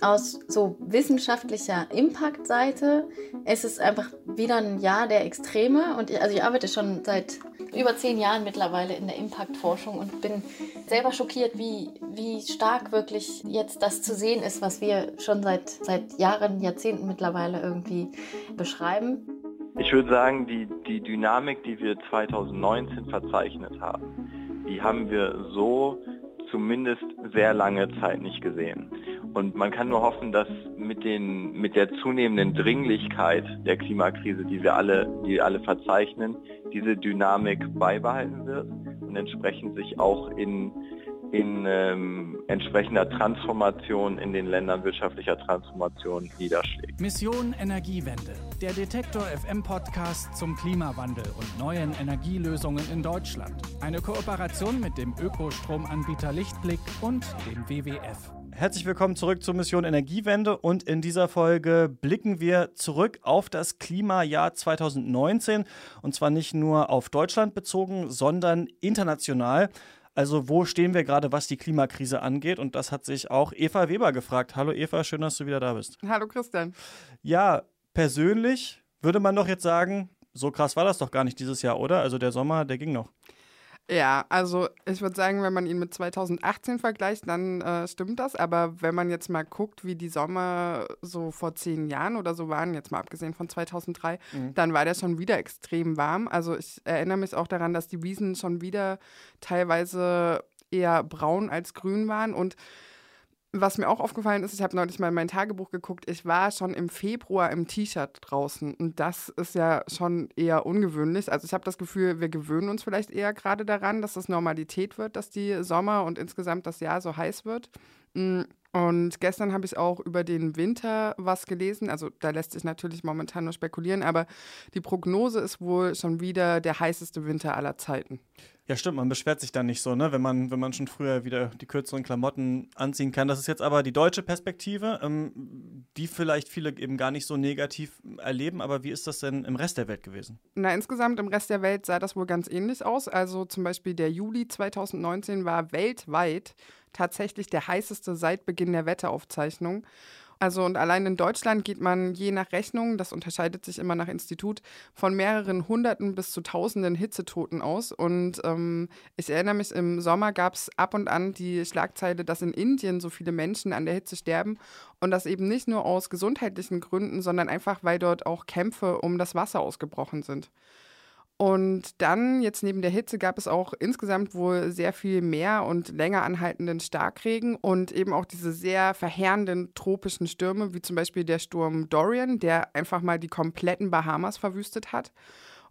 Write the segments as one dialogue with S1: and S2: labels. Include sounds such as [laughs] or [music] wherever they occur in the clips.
S1: Aus so wissenschaftlicher Impact-Seite ist es einfach wieder ein Jahr der Extreme. Und ich, also ich arbeite schon seit über zehn Jahren mittlerweile in der Impact-Forschung und bin selber schockiert, wie, wie stark wirklich jetzt das zu sehen ist, was wir schon seit, seit Jahren, Jahrzehnten mittlerweile irgendwie beschreiben.
S2: Ich würde sagen, die, die Dynamik, die wir 2019 verzeichnet haben, die haben wir so zumindest sehr lange Zeit nicht gesehen. Und man kann nur hoffen, dass mit, den, mit der zunehmenden Dringlichkeit der Klimakrise, die wir alle, die alle verzeichnen, diese Dynamik beibehalten wird und entsprechend sich auch in in ähm, entsprechender Transformation in den Ländern wirtschaftlicher Transformation niederschlägt.
S3: Mission Energiewende, der Detektor FM Podcast zum Klimawandel und neuen Energielösungen in Deutschland. Eine Kooperation mit dem Ökostromanbieter Lichtblick und dem WWF.
S4: Herzlich willkommen zurück zur Mission Energiewende und in dieser Folge blicken wir zurück auf das Klimajahr 2019 und zwar nicht nur auf Deutschland bezogen, sondern international. Also wo stehen wir gerade, was die Klimakrise angeht? Und das hat sich auch Eva Weber gefragt. Hallo Eva, schön, dass du wieder da bist.
S5: Hallo Christian.
S4: Ja, persönlich würde man doch jetzt sagen, so krass war das doch gar nicht dieses Jahr, oder? Also der Sommer, der ging noch.
S5: Ja, also ich würde sagen, wenn man ihn mit 2018 vergleicht, dann äh, stimmt das. Aber wenn man jetzt mal guckt, wie die Sommer so vor zehn Jahren oder so waren, jetzt mal abgesehen von 2003, mhm. dann war der schon wieder extrem warm. Also ich erinnere mich auch daran, dass die Wiesen schon wieder teilweise eher braun als grün waren und was mir auch aufgefallen ist, ich habe neulich mal in mein Tagebuch geguckt, ich war schon im Februar im T-Shirt draußen und das ist ja schon eher ungewöhnlich. Also ich habe das Gefühl, wir gewöhnen uns vielleicht eher gerade daran, dass es Normalität wird, dass die Sommer und insgesamt das Jahr so heiß wird. Mm, und gestern habe ich auch über den Winter was gelesen. Also da lässt sich natürlich momentan nur spekulieren, aber die Prognose ist wohl schon wieder der heißeste Winter aller Zeiten.
S4: Ja, stimmt, man beschwert sich dann nicht so, ne, wenn man, wenn man schon früher wieder die kürzeren Klamotten anziehen kann. Das ist jetzt aber die deutsche Perspektive, ähm, die vielleicht viele eben gar nicht so negativ erleben. Aber wie ist das denn im Rest der Welt gewesen?
S5: Na, insgesamt im Rest der Welt sah das wohl ganz ähnlich aus. Also zum Beispiel der Juli 2019 war weltweit tatsächlich der heißeste seit Beginn der Wetteraufzeichnung. Also und allein in Deutschland geht man je nach Rechnung, das unterscheidet sich immer nach Institut, von mehreren Hunderten bis zu Tausenden Hitzetoten aus. Und ähm, ich erinnere mich, im Sommer gab es ab und an die Schlagzeile, dass in Indien so viele Menschen an der Hitze sterben. Und das eben nicht nur aus gesundheitlichen Gründen, sondern einfach, weil dort auch Kämpfe um das Wasser ausgebrochen sind. Und dann, jetzt neben der Hitze, gab es auch insgesamt wohl sehr viel mehr und länger anhaltenden Starkregen und eben auch diese sehr verheerenden tropischen Stürme, wie zum Beispiel der Sturm Dorian, der einfach mal die kompletten Bahamas verwüstet hat.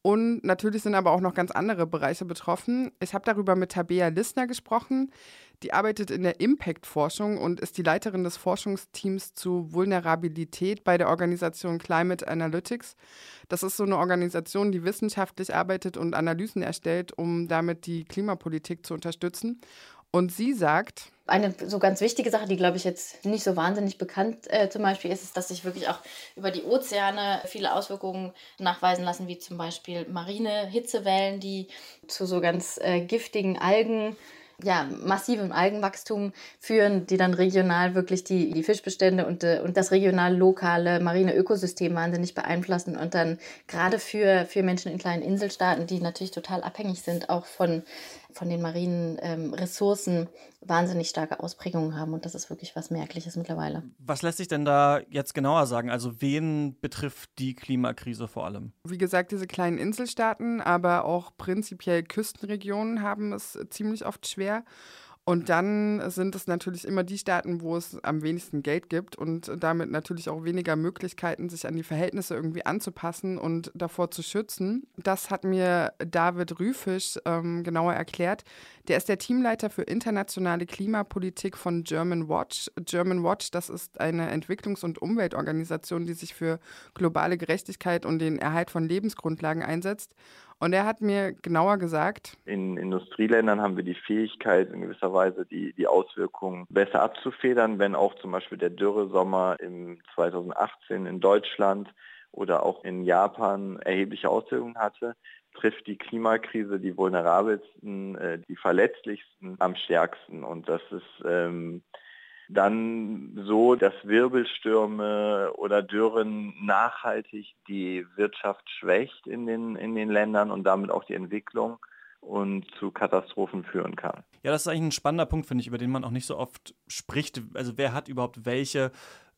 S5: Und natürlich sind aber auch noch ganz andere Bereiche betroffen. Ich habe darüber mit Tabea Lissner gesprochen. Die arbeitet in der Impact-Forschung und ist die Leiterin des Forschungsteams zu Vulnerabilität bei der Organisation Climate Analytics. Das ist so eine Organisation, die wissenschaftlich arbeitet und Analysen erstellt, um damit die Klimapolitik zu unterstützen. Und sie sagt,
S1: eine so ganz wichtige Sache, die glaube ich jetzt nicht so wahnsinnig bekannt äh, zum Beispiel ist, ist, dass sich wirklich auch über die Ozeane viele Auswirkungen nachweisen lassen, wie zum Beispiel marine Hitzewellen, die zu so ganz äh, giftigen Algen ja, massivem Algenwachstum führen, die dann regional wirklich die, die Fischbestände und, äh, und das regional-lokale marine Ökosystem wahnsinnig beeinflussen und dann gerade für, für Menschen in kleinen Inselstaaten, die natürlich total abhängig sind, auch von, von den marinen ähm, Ressourcen, wahnsinnig starke Ausprägungen haben. Und das ist wirklich was Merkliches mittlerweile.
S4: Was lässt sich denn da jetzt genauer sagen? Also wen betrifft die Klimakrise vor allem?
S5: Wie gesagt, diese kleinen Inselstaaten, aber auch prinzipiell Küstenregionen haben es ziemlich oft schwer. Und dann sind es natürlich immer die Staaten, wo es am wenigsten Geld gibt und damit natürlich auch weniger Möglichkeiten, sich an die Verhältnisse irgendwie anzupassen und davor zu schützen. Das hat mir David Rüfisch ähm, genauer erklärt. Der ist der Teamleiter für internationale Klimapolitik von German Watch. German Watch, das ist eine Entwicklungs- und Umweltorganisation, die sich für globale Gerechtigkeit und den Erhalt von Lebensgrundlagen einsetzt. Und er hat mir genauer gesagt,
S2: in Industrieländern haben wir die Fähigkeit, in gewisser Weise die, die Auswirkungen besser abzufedern, wenn auch zum Beispiel der Dürresommer im 2018 in Deutschland oder auch in Japan erhebliche Auswirkungen hatte, trifft die Klimakrise die vulnerabelsten, äh, die verletzlichsten am stärksten. Und das ist ähm, dann so, dass Wirbelstürme oder Dürren nachhaltig die Wirtschaft schwächt in den, in den Ländern und damit auch die Entwicklung und zu Katastrophen führen kann.
S4: Ja, das ist eigentlich ein spannender Punkt, finde ich, über den man auch nicht so oft spricht. Also wer hat überhaupt welche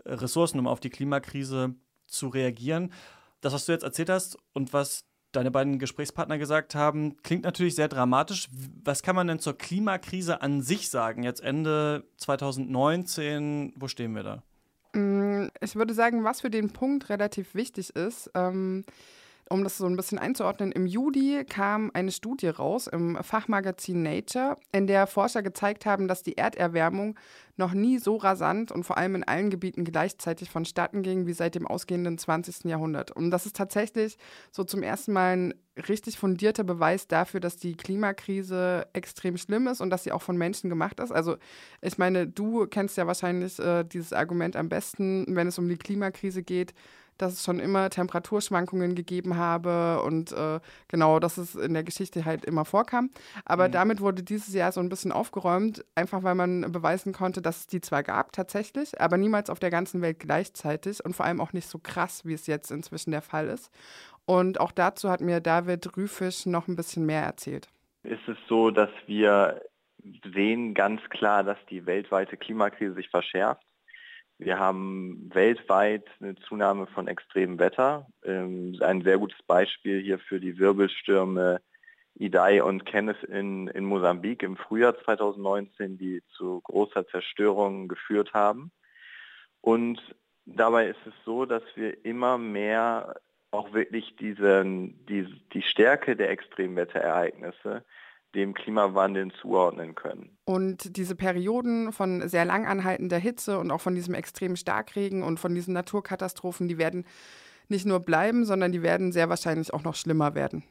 S4: Ressourcen, um auf die Klimakrise zu reagieren? Das, was du jetzt erzählt hast und was deine beiden Gesprächspartner gesagt haben, klingt natürlich sehr dramatisch. Was kann man denn zur Klimakrise an sich sagen? Jetzt Ende 2019, wo stehen wir da?
S5: Mm, ich würde sagen, was für den Punkt relativ wichtig ist, ähm, um das so ein bisschen einzuordnen, im Juli kam eine Studie raus im Fachmagazin Nature, in der Forscher gezeigt haben, dass die Erderwärmung noch nie so rasant und vor allem in allen Gebieten gleichzeitig vonstatten ging wie seit dem ausgehenden 20. Jahrhundert. Und das ist tatsächlich so zum ersten Mal ein richtig fundierter Beweis dafür, dass die Klimakrise extrem schlimm ist und dass sie auch von Menschen gemacht ist. Also ich meine, du kennst ja wahrscheinlich äh, dieses Argument am besten, wenn es um die Klimakrise geht dass es schon immer Temperaturschwankungen gegeben habe und äh, genau, dass es in der Geschichte halt immer vorkam. Aber mhm. damit wurde dieses Jahr so ein bisschen aufgeräumt, einfach weil man beweisen konnte, dass es die zwar gab tatsächlich, aber niemals auf der ganzen Welt gleichzeitig und vor allem auch nicht so krass, wie es jetzt inzwischen der Fall ist. Und auch dazu hat mir David Rüfisch noch ein bisschen mehr erzählt.
S2: Ist es so, dass wir sehen ganz klar, dass die weltweite Klimakrise sich verschärft? Wir haben weltweit eine Zunahme von extremem Wetter. Ähm, ein sehr gutes Beispiel hier für die Wirbelstürme Idai und Kenneth in, in Mosambik im Frühjahr 2019, die zu großer Zerstörung geführt haben. Und dabei ist es so, dass wir immer mehr auch wirklich diese, die, die Stärke der Extremwetterereignisse dem Klimawandel zuordnen können.
S5: Und diese Perioden von sehr lang anhaltender Hitze und auch von diesem extremen Starkregen und von diesen Naturkatastrophen, die werden nicht nur bleiben, sondern die werden sehr wahrscheinlich auch noch schlimmer werden.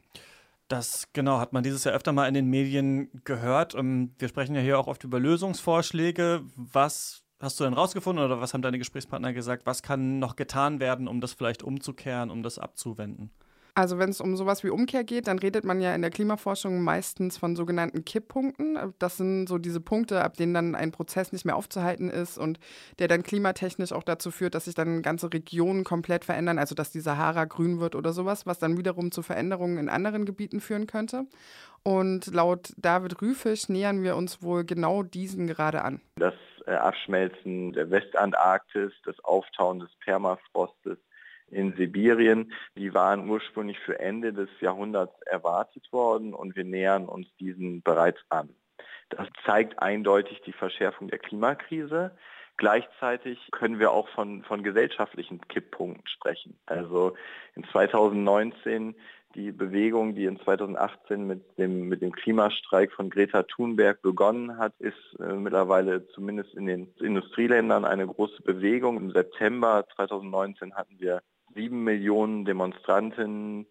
S4: Das genau hat man dieses Jahr öfter mal in den Medien gehört. Ähm, wir sprechen ja hier auch oft über Lösungsvorschläge. Was hast du denn rausgefunden oder was haben deine Gesprächspartner gesagt? Was kann noch getan werden, um das vielleicht umzukehren, um das abzuwenden?
S5: Also wenn es um sowas wie Umkehr geht, dann redet man ja in der Klimaforschung meistens von sogenannten Kipppunkten. Das sind so diese Punkte, ab denen dann ein Prozess nicht mehr aufzuhalten ist und der dann klimatechnisch auch dazu führt, dass sich dann ganze Regionen komplett verändern, also dass die Sahara grün wird oder sowas, was dann wiederum zu Veränderungen in anderen Gebieten führen könnte. Und laut David Rüfisch nähern wir uns wohl genau diesen gerade an.
S2: Das Abschmelzen der Westantarktis, das Auftauen des Permafrostes, in Sibirien. Die waren ursprünglich für Ende des Jahrhunderts erwartet worden und wir nähern uns diesen bereits an. Das zeigt eindeutig die Verschärfung der Klimakrise. Gleichzeitig können wir auch von, von gesellschaftlichen Kipppunkten sprechen. Also in 2019 die Bewegung, die in 2018 mit dem, mit dem Klimastreik von Greta Thunberg begonnen hat, ist äh, mittlerweile zumindest in den Industrieländern eine große Bewegung. Im September 2019 hatten wir sieben Millionen Demonstranten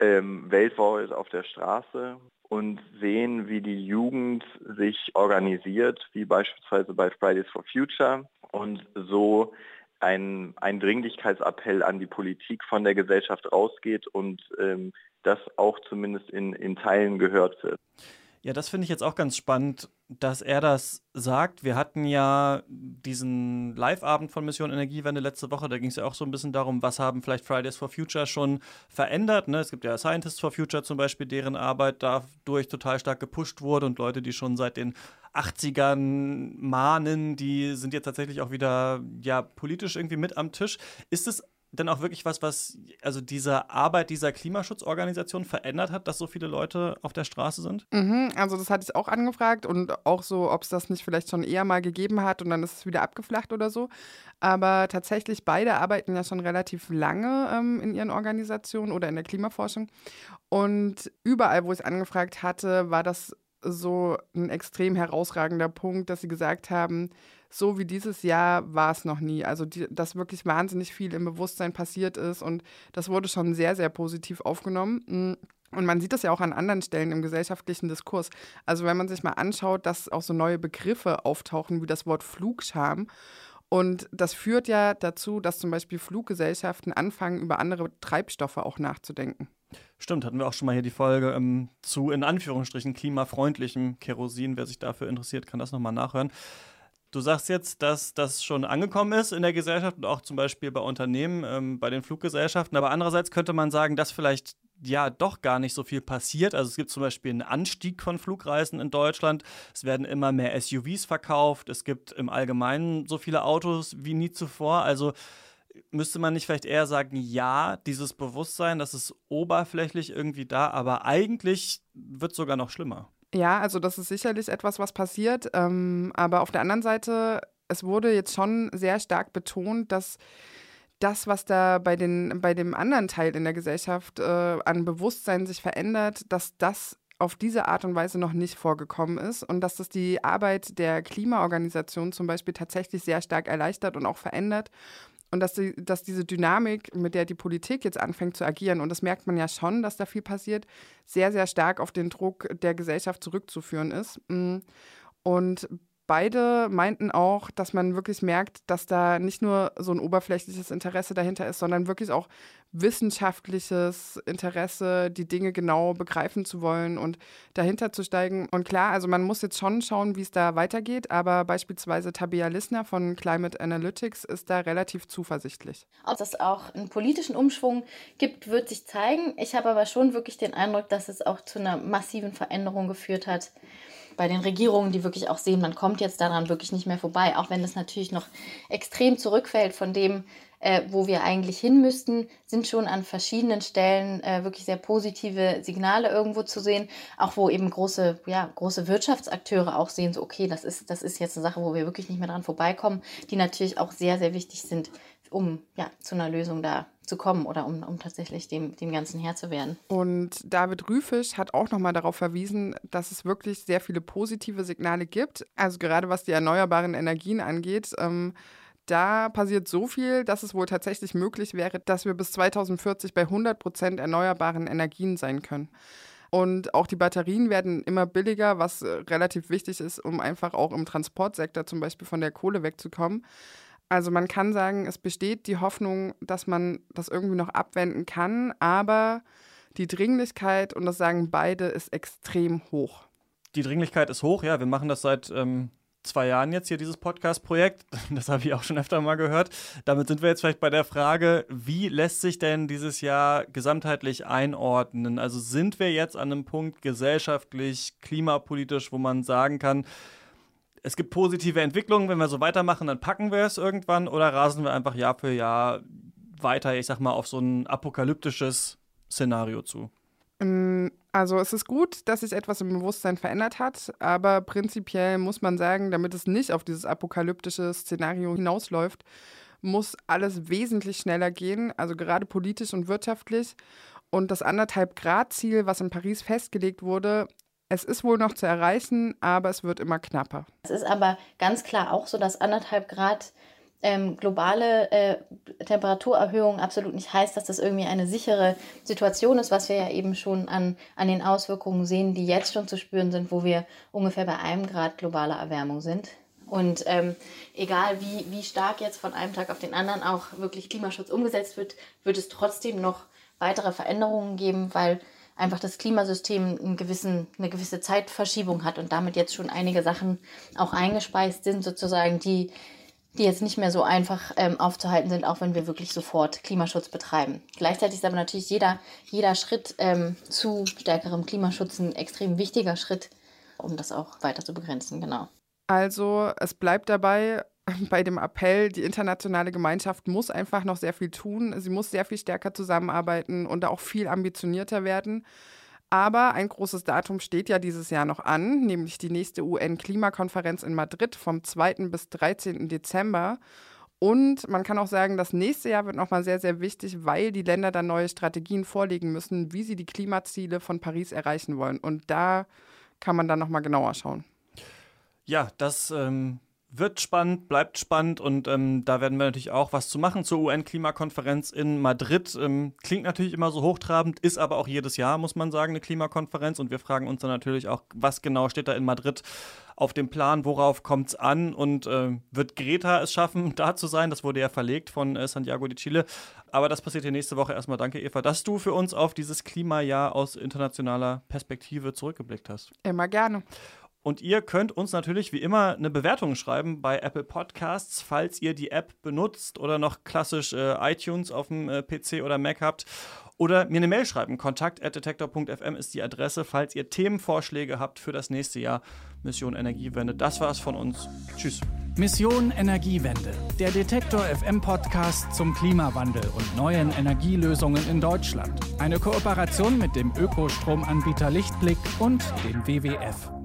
S2: ähm, weltweit auf der Straße und sehen, wie die Jugend sich organisiert, wie beispielsweise bei Fridays for Future und so ein, ein Dringlichkeitsappell an die Politik von der Gesellschaft rausgeht und ähm, das auch zumindest in, in Teilen gehört wird.
S4: Ja, das finde ich jetzt auch ganz spannend, dass er das sagt. Wir hatten ja diesen Live-Abend von Mission Energiewende letzte Woche. Da ging es ja auch so ein bisschen darum, was haben vielleicht Fridays for Future schon verändert. Ne? Es gibt ja Scientists for Future zum Beispiel, deren Arbeit dadurch total stark gepusht wurde und Leute, die schon seit den 80ern mahnen, die sind jetzt tatsächlich auch wieder ja politisch irgendwie mit am Tisch. Ist es denn auch wirklich was, was also diese Arbeit dieser Klimaschutzorganisation verändert hat, dass so viele Leute auf der Straße sind?
S5: Mhm, also das hatte ich auch angefragt und auch so, ob es das nicht vielleicht schon eher mal gegeben hat und dann ist es wieder abgeflacht oder so. Aber tatsächlich beide arbeiten ja schon relativ lange ähm, in ihren Organisationen oder in der Klimaforschung. Und überall, wo ich angefragt hatte, war das so ein extrem herausragender Punkt, dass sie gesagt haben, so wie dieses Jahr war es noch nie. Also, die, dass wirklich wahnsinnig viel im Bewusstsein passiert ist und das wurde schon sehr, sehr positiv aufgenommen. Mm, und man sieht das ja auch an anderen Stellen im gesellschaftlichen Diskurs. Also, wenn man sich mal anschaut, dass auch so neue Begriffe auftauchen, wie das Wort Flugscham. Und das führt ja dazu, dass zum Beispiel Fluggesellschaften anfangen, über andere Treibstoffe auch nachzudenken.
S4: Stimmt, hatten wir auch schon mal hier die Folge ähm, zu, in Anführungsstrichen, klimafreundlichem Kerosin. Wer sich dafür interessiert, kann das nochmal nachhören. Du sagst jetzt, dass das schon angekommen ist in der Gesellschaft und auch zum Beispiel bei Unternehmen, ähm, bei den Fluggesellschaften. Aber andererseits könnte man sagen, dass vielleicht ja doch gar nicht so viel passiert. Also es gibt zum Beispiel einen Anstieg von Flugreisen in Deutschland. Es werden immer mehr SUVs verkauft. Es gibt im Allgemeinen so viele Autos wie nie zuvor. Also müsste man nicht vielleicht eher sagen, ja, dieses Bewusstsein, das ist oberflächlich irgendwie da, aber eigentlich wird es sogar noch schlimmer.
S5: Ja, also das ist sicherlich etwas, was passiert. Ähm, aber auf der anderen Seite, es wurde jetzt schon sehr stark betont, dass das, was da bei, den, bei dem anderen Teil in der Gesellschaft äh, an Bewusstsein sich verändert, dass das auf diese Art und Weise noch nicht vorgekommen ist und dass das die Arbeit der Klimaorganisation zum Beispiel tatsächlich sehr stark erleichtert und auch verändert und dass, die, dass diese Dynamik, mit der die Politik jetzt anfängt zu agieren, und das merkt man ja schon, dass da viel passiert, sehr, sehr stark auf den Druck der Gesellschaft zurückzuführen ist. Mm. Und beide meinten auch, dass man wirklich merkt, dass da nicht nur so ein oberflächliches Interesse dahinter ist, sondern wirklich auch wissenschaftliches Interesse, die Dinge genau begreifen zu wollen und dahinter zu steigen. Und klar, also man muss jetzt schon schauen, wie es da weitergeht, aber beispielsweise Tabea Lissner von Climate Analytics ist da relativ zuversichtlich.
S1: Ob es auch einen politischen Umschwung gibt, wird sich zeigen. Ich habe aber schon wirklich den Eindruck, dass es auch zu einer massiven Veränderung geführt hat bei den Regierungen, die wirklich auch sehen, man kommt jetzt daran wirklich nicht mehr vorbei, auch wenn es natürlich noch extrem zurückfällt von dem, äh, wo wir eigentlich hin müssten, sind schon an verschiedenen Stellen äh, wirklich sehr positive Signale irgendwo zu sehen, auch wo eben große, ja, große Wirtschaftsakteure auch sehen, so okay, das ist, das ist jetzt eine Sache, wo wir wirklich nicht mehr dran vorbeikommen, die natürlich auch sehr, sehr wichtig sind, um ja, zu einer Lösung da zu kommen oder um, um tatsächlich dem, dem Ganzen Herr zu werden.
S5: Und David Rüfisch hat auch nochmal darauf verwiesen, dass es wirklich sehr viele positive Signale gibt. Also gerade was die erneuerbaren Energien angeht. Ähm, da passiert so viel, dass es wohl tatsächlich möglich wäre, dass wir bis 2040 bei 100 Prozent erneuerbaren Energien sein können. Und auch die Batterien werden immer billiger, was äh, relativ wichtig ist, um einfach auch im Transportsektor zum Beispiel von der Kohle wegzukommen. Also man kann sagen, es besteht die Hoffnung, dass man das irgendwie noch abwenden kann, aber die Dringlichkeit, und das sagen beide, ist extrem hoch.
S4: Die Dringlichkeit ist hoch, ja. Wir machen das seit ähm, zwei Jahren jetzt hier, dieses Podcast-Projekt. [laughs] Das habe ich auch schon öfter mal gehört. Damit sind wir jetzt vielleicht bei der Frage, wie lässt sich denn dieses Jahr gesamtheitlich einordnen? Also sind wir jetzt an einem Punkt gesellschaftlich, klimapolitisch, wo man sagen kann, es gibt positive Entwicklungen, wenn wir so weitermachen, dann packen wir es irgendwann oder rasen wir einfach Jahr für Jahr weiter, ich sag mal, auf so ein apokalyptisches Szenario zu?
S5: Mm, also es ist gut, dass sich etwas im Bewusstsein verändert hat, aber prinzipiell muss man sagen, damit es nicht auf dieses apokalyptische Szenario hinausläuft, muss alles wesentlich schneller gehen, also gerade politisch und wirtschaftlich. Und das anderthalb Grad Ziel, was in Paris festgelegt wurde, es ist wohl noch zu erreichen, aber es wird immer knapper.
S1: Es ist aber ganz klar auch so, dass anderthalb Grad ähm, globale äh, Temperaturerhöhung absolut nicht heißt, dass das irgendwie eine sichere Situation ist, was wir ja eben schon an, an den Auswirkungen sehen, die jetzt schon zu spüren sind, wo wir ungefähr bei einem Grad globaler Erwärmung sind. Und ähm, egal wie, wie stark jetzt von einem Tag auf den anderen auch wirklich Klimaschutz umgesetzt wird, wird es trotzdem noch weitere Veränderungen geben, weil einfach das Klimasystem einen gewissen, eine gewisse Zeitverschiebung hat und damit jetzt schon einige Sachen auch eingespeist sind, sozusagen, die, die jetzt nicht mehr so einfach ähm, aufzuhalten sind, auch wenn wir wirklich sofort Klimaschutz betreiben. Gleichzeitig ist aber natürlich jeder, jeder Schritt ähm, zu stärkerem Klimaschutz ein extrem wichtiger Schritt, um das auch weiter zu begrenzen, genau.
S5: Also es bleibt dabei, [laughs] bei dem Appell, die internationale Gemeinschaft muss einfach noch sehr viel tun. Sie muss sehr viel stärker zusammenarbeiten und auch viel ambitionierter werden. Aber ein großes Datum steht ja dieses Jahr noch an, nämlich die nächste UN-Klimakonferenz in Madrid vom 2. bis 13. Dezember. Und man kann auch sagen, das nächste Jahr wird nochmal sehr, sehr wichtig, weil die Länder dann neue Strategien vorlegen müssen, wie sie die Klimaziele von Paris erreichen wollen. Und da kann man dann nochmal genauer schauen.
S4: Ja, das ähm, wird spannend, bleibt spannend und ähm, da werden wir natürlich auch was zu machen zur UN-Klimakonferenz in Madrid. Ähm, klingt natürlich immer so hochtrabend, ist aber auch jedes Jahr, muss man sagen, eine Klimakonferenz und wir fragen uns dann natürlich auch, was genau steht da in Madrid auf dem Plan, worauf kommt es an und äh, wird Greta es schaffen, [laughs] da zu sein? Das wurde ja verlegt von äh, Santiago de Chile. Aber das passiert hier nächste Woche. Erstmal danke, Eva, dass du für uns auf dieses Klimajahr aus internationaler Perspektive zurückgeblickt hast.
S5: Immer gerne.
S4: Und ihr könnt uns natürlich wie immer eine Bewertung schreiben bei Apple Podcasts, falls ihr die App benutzt oder noch klassisch äh, iTunes auf dem äh, PC oder Mac habt. Oder mir eine Mail schreiben. Kontakt.detektor.fm ist die Adresse, falls ihr Themenvorschläge habt für das nächste Jahr Mission Energiewende. Das war's von uns. Tschüss.
S3: Mission Energiewende. Der Detektor FM Podcast zum Klimawandel und neuen Energielösungen in Deutschland. Eine Kooperation mit dem Ökostromanbieter Lichtblick und dem WWF.